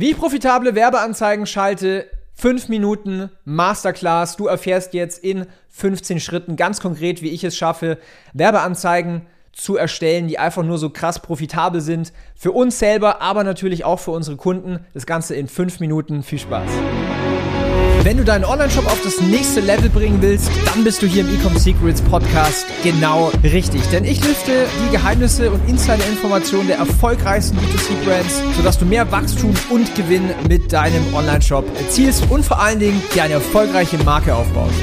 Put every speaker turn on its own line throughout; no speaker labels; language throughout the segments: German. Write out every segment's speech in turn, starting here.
Wie ich profitable Werbeanzeigen schalte, 5 Minuten Masterclass. Du erfährst jetzt in 15 Schritten ganz konkret, wie ich es schaffe, Werbeanzeigen zu erstellen, die einfach nur so krass profitabel sind. Für uns selber, aber natürlich auch für unsere Kunden. Das Ganze in 5 Minuten. Viel Spaß. Wenn du deinen Online-Shop auf das nächste Level bringen willst, dann bist du hier im Ecom Secrets Podcast genau richtig. Denn ich lüfte die Geheimnisse und Insider-Informationen der erfolgreichsten B2C-Brands, sodass du mehr Wachstum und Gewinn mit deinem Online-Shop erzielst und vor allen Dingen dir eine erfolgreiche Marke aufbaust.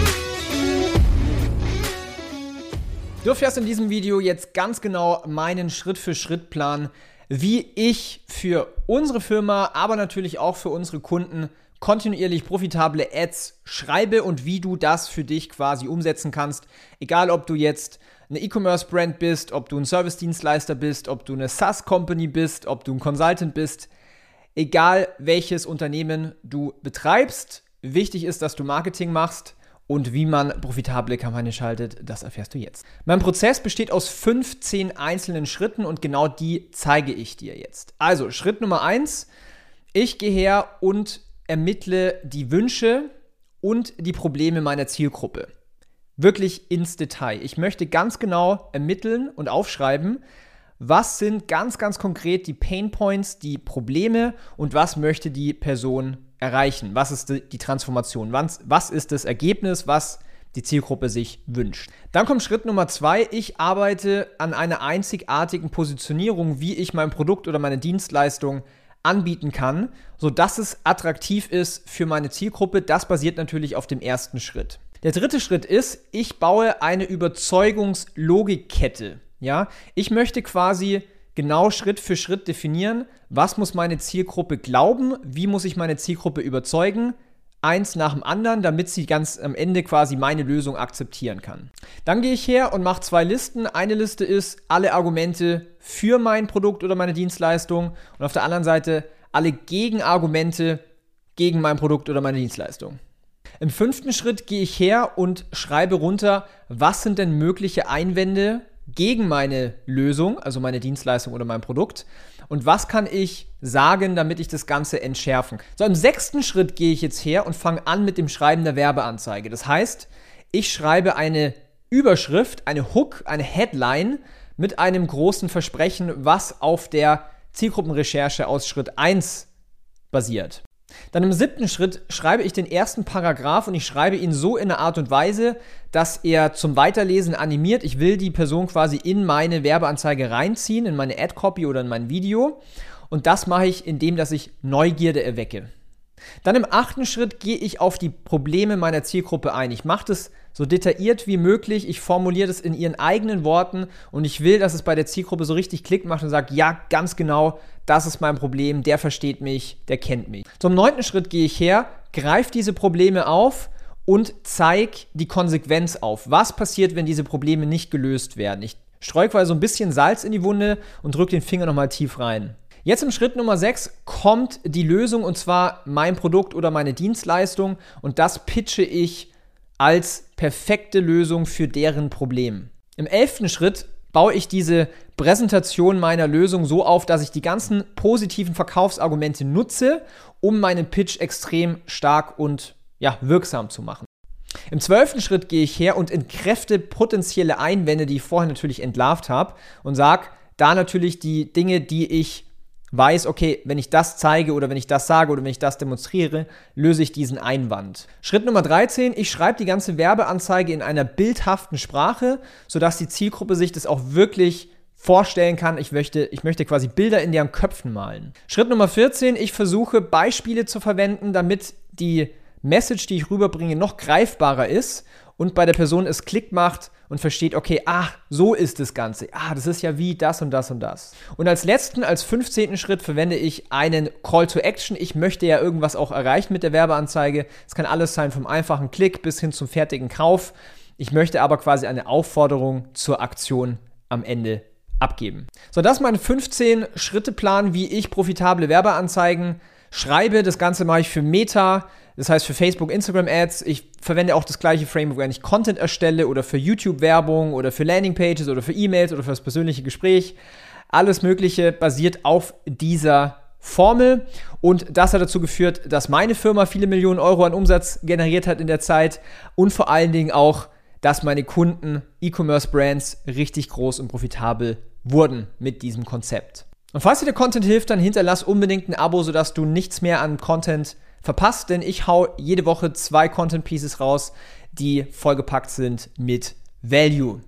Du erfährst in diesem Video jetzt ganz genau meinen Schritt-für-Schritt-Plan, wie ich für unsere Firma, aber natürlich auch für unsere Kunden kontinuierlich profitable Ads schreibe und wie du das für dich quasi umsetzen kannst. Egal, ob du jetzt eine E-Commerce-Brand bist, ob du ein Service-Dienstleister bist, ob du eine SaaS-Company bist, ob du ein Consultant bist. Egal, welches Unternehmen du betreibst, wichtig ist, dass du Marketing machst und wie man profitable Kampagnen schaltet, das erfährst du jetzt. Mein Prozess besteht aus 15 einzelnen Schritten und genau die zeige ich dir jetzt. Also, Schritt Nummer 1, ich gehe her und ermittle die Wünsche und die Probleme meiner Zielgruppe. Wirklich ins Detail. Ich möchte ganz genau ermitteln und aufschreiben, was sind ganz, ganz konkret die Pain Points, die Probleme und was möchte die Person erreichen? Was ist die Transformation? Was ist das Ergebnis, was die Zielgruppe sich wünscht? Dann kommt Schritt Nummer zwei. Ich arbeite an einer einzigartigen Positionierung, wie ich mein Produkt oder meine Dienstleistung anbieten kann, sodass es attraktiv ist für meine Zielgruppe. Das basiert natürlich auf dem ersten Schritt. Der dritte Schritt ist, ich baue eine Überzeugungslogikkette. Ja, ich möchte quasi genau Schritt für Schritt definieren, was muss meine Zielgruppe glauben, wie muss ich meine Zielgruppe überzeugen, eins nach dem anderen, damit sie ganz am Ende quasi meine Lösung akzeptieren kann. Dann gehe ich her und mache zwei Listen. Eine Liste ist alle Argumente für mein Produkt oder meine Dienstleistung und auf der anderen Seite alle Gegenargumente gegen mein Produkt oder meine Dienstleistung. Im fünften Schritt gehe ich her und schreibe runter, was sind denn mögliche Einwände gegen meine Lösung, also meine Dienstleistung oder mein Produkt und was kann ich sagen, damit ich das Ganze entschärfen. So, im sechsten Schritt gehe ich jetzt her und fange an mit dem Schreiben der Werbeanzeige. Das heißt, ich schreibe eine Überschrift, eine Hook, eine Headline mit einem großen Versprechen, was auf der Zielgruppenrecherche aus Schritt 1 basiert. Dann im siebten Schritt schreibe ich den ersten Paragraph und ich schreibe ihn so in einer Art und Weise, dass er zum Weiterlesen animiert. Ich will die Person quasi in meine Werbeanzeige reinziehen, in meine Ad-Copy oder in mein Video. Und das mache ich, indem dass ich Neugierde erwecke. Dann im achten Schritt gehe ich auf die Probleme meiner Zielgruppe ein. Ich mache das so detailliert wie möglich. Ich formuliere das in ihren eigenen Worten und ich will, dass es bei der Zielgruppe so richtig Klick macht und sagt, ja, ganz genau, das ist mein Problem, der versteht mich, der kennt mich. Zum neunten Schritt gehe ich her, greife diese Probleme auf und zeige die Konsequenz auf. Was passiert, wenn diese Probleme nicht gelöst werden? Ich streue quasi so ein bisschen Salz in die Wunde und drücke den Finger nochmal tief rein. Jetzt im Schritt Nummer 6 kommt die Lösung und zwar mein Produkt oder meine Dienstleistung und das pitche ich als perfekte Lösung für deren Problem. Im elften Schritt baue ich diese Präsentation meiner Lösung so auf, dass ich die ganzen positiven Verkaufsargumente nutze, um meinen Pitch extrem stark und ja, wirksam zu machen. Im zwölften Schritt gehe ich her und entkräfte potenzielle Einwände, die ich vorher natürlich entlarvt habe und sage da natürlich die Dinge, die ich weiß, okay, wenn ich das zeige oder wenn ich das sage oder wenn ich das demonstriere, löse ich diesen Einwand. Schritt Nummer 13, ich schreibe die ganze Werbeanzeige in einer bildhaften Sprache, sodass die Zielgruppe sich das auch wirklich vorstellen kann, ich möchte, ich möchte quasi Bilder in deren Köpfen malen. Schritt Nummer 14, ich versuche Beispiele zu verwenden, damit die Message, die ich rüberbringe, noch greifbarer ist und bei der Person es Klick macht und versteht, okay, ach, so ist das Ganze. Ah, das ist ja wie das und das und das. Und als letzten, als 15. Schritt verwende ich einen Call to Action. Ich möchte ja irgendwas auch erreichen mit der Werbeanzeige. Es kann alles sein, vom einfachen Klick bis hin zum fertigen Kauf. Ich möchte aber quasi eine Aufforderung zur Aktion am Ende abgeben. So, das ist mein 15-Schritte-Plan, wie ich profitable Werbeanzeigen schreibe. Das Ganze mache ich für Meta, das heißt für Facebook, Instagram Ads. Ich verwende auch das gleiche Framework, wenn ich Content erstelle oder für YouTube-Werbung oder für Landingpages oder für E-Mails oder für das persönliche Gespräch. Alles Mögliche basiert auf dieser Formel. Und das hat dazu geführt, dass meine Firma viele Millionen Euro an Umsatz generiert hat in der Zeit und vor allen Dingen auch, dass meine Kunden, E-Commerce-Brands, richtig groß und profitabel wurden mit diesem Konzept. Und falls dir der Content hilft, dann hinterlass unbedingt ein Abo, sodass du nichts mehr an Content verpasst, denn ich hau jede Woche zwei Content Pieces raus, die vollgepackt sind mit Value.